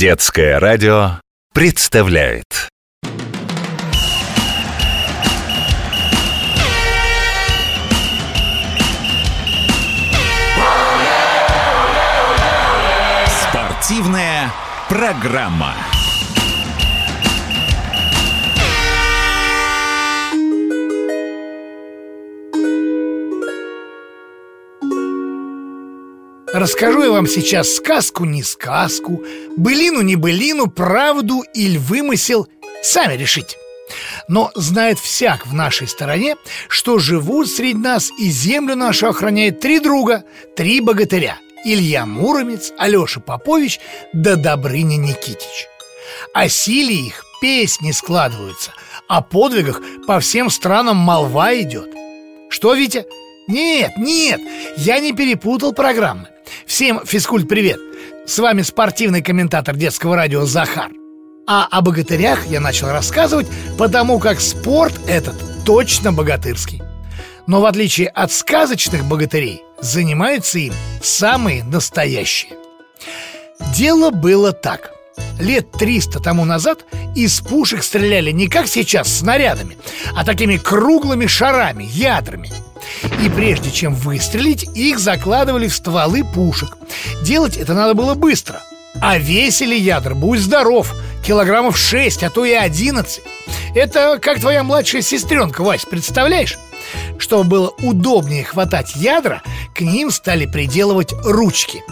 Детское радио представляет Спортивная программа. Расскажу я вам сейчас сказку не сказку, былину не былину, правду или вымысел, сами решите. Но знает всяк в нашей стороне, что живут среди нас и землю нашу охраняет три друга, три богатыря Илья Муромец, Алеша Попович да Добрыня Никитич О силе их песни складываются, о подвигах по всем странам молва идет Что, Витя? Нет, нет, я не перепутал программы Всем физкульт привет! С вами спортивный комментатор детского радио Захар. А о богатырях я начал рассказывать, потому как спорт этот точно богатырский. Но в отличие от сказочных богатырей, занимаются им самые настоящие. Дело было так – Лет 300 тому назад из пушек стреляли не как сейчас снарядами, а такими круглыми шарами, ядрами – и прежде чем выстрелить, их закладывали в стволы пушек. Делать это надо было быстро. А весили ядра, будь здоров, килограммов 6, а то и 11 Это как твоя младшая сестренка, Вась, представляешь? Чтобы было удобнее хватать ядра, к ним стали приделывать ручки.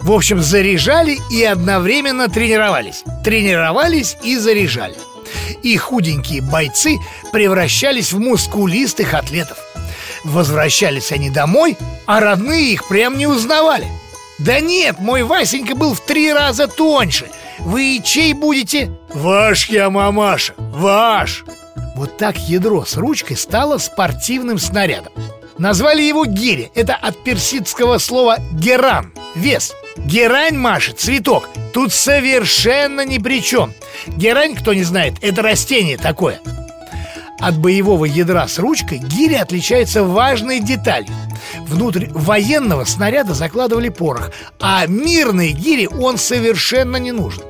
В общем, заряжали и одновременно тренировались. Тренировались и заряжали. И худенькие бойцы превращались в мускулистых атлетов – Возвращались они домой, а родные их прям не узнавали. Да нет, мой Васенька был в три раза тоньше. Вы чей будете? Ваш я, мамаша, ваш. Вот так ядро с ручкой стало спортивным снарядом. Назвали его гири. Это от персидского слова геран Вес. Герань, Маша, цветок. Тут совершенно ни при чем Герань, кто не знает, это растение такое от боевого ядра с ручкой гиря отличается важной деталью. Внутрь военного снаряда закладывали порох, а мирной гире он совершенно не нужен.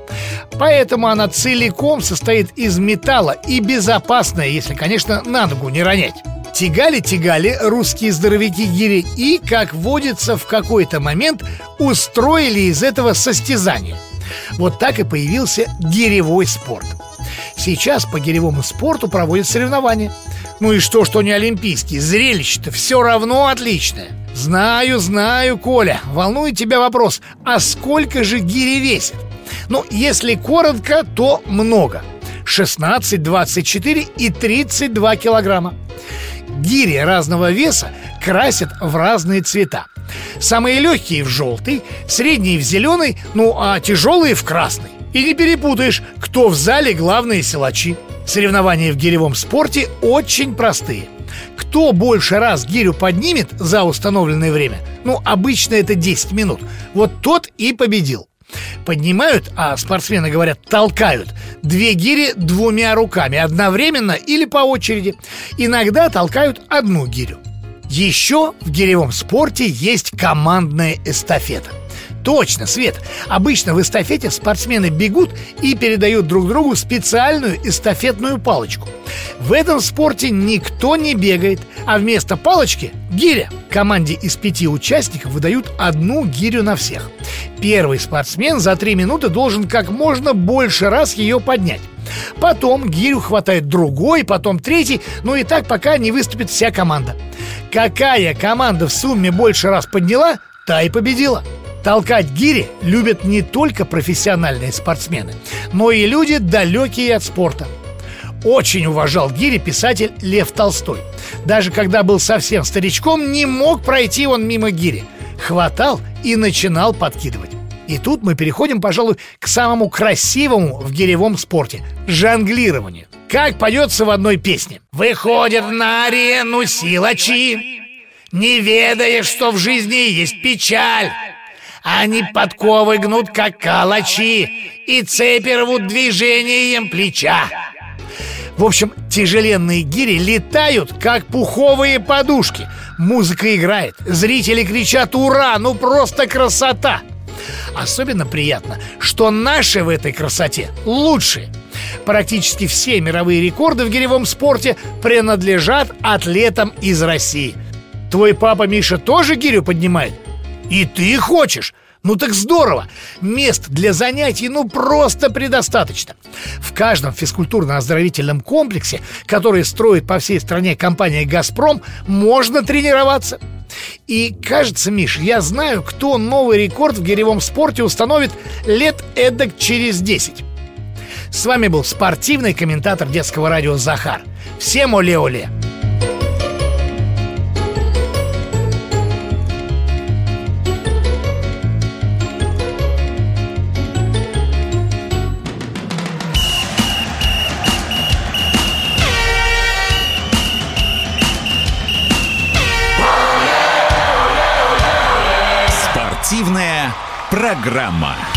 Поэтому она целиком состоит из металла и безопасная, если, конечно, на ногу не ронять. Тягали-тягали русские здоровяки гири и, как водится, в какой-то момент устроили из этого состязание. Вот так и появился гиревой спорт – Сейчас по гиревому спорту проводят соревнования. Ну и что, что не олимпийские? Зрелище-то все равно отличное. Знаю, знаю, Коля Волнует тебя вопрос А сколько же гири весит? Ну, если коротко, то много. 16, 24 и 32 килограмма Гири разного веса красят в разные цвета. Самые легкие в желтый, средние в зеленый, ну а тяжелые в красный. И не перепутаешь, кто в зале главные силачи. Соревнования в гиревом спорте очень простые. Кто больше раз гирю поднимет за установленное время Ну, обычно это 10 минут Вот тот и победил Поднимают, а спортсмены говорят, толкают. Две гири двумя руками Одновременно или по очереди. Иногда толкают одну гирю. Еще в гиревом спорте есть командная эстафета – Точно, Свет. Обычно в эстафете спортсмены бегут и передают друг другу специальную эстафетную палочку. В этом спорте никто не бегает, а вместо палочки – гиря. Команде из пяти участников выдают одну гирю на всех. Первый спортсмен за три минуты должен как можно больше раз ее поднять. Потом гирю хватает другой, потом третий, ну и так пока не выступит вся команда. Какая команда в сумме больше раз подняла, та и победила. Толкать гири любят не только профессиональные спортсмены, но и люди, далекие от спорта. Очень уважал гири писатель Лев Толстой. Даже когда был совсем старичком, не мог пройти он мимо гири. Хватал и начинал подкидывать. И тут мы переходим, пожалуй, к самому красивому в гиревом спорте – жонглированию. Как поется в одной песне. «Выходят на арену силачи, не ведая, что в жизни есть печаль». Они подковы гнут, как калачи, и цепи рвут движением плеча. В общем, тяжеленные гири летают, как пуховые подушки. Музыка играет, зрители кричат «Ура!» Ну просто красота! Особенно приятно, что наши в этой красоте лучшие. Практически все мировые рекорды в гиревом спорте принадлежат атлетам из России. Твой папа Миша тоже гирю поднимает? И ты хочешь? Ну так здорово! Мест для занятий ну просто предостаточно. В каждом физкультурно-оздоровительном комплексе, который строит по всей стране компания «Газпром», можно тренироваться. И кажется, Миш, я знаю, кто новый рекорд в гиревом спорте установит лет эдак через 10. С вами был спортивный комментатор детского радио Захар. Всем оле-оле! Спортивная программа.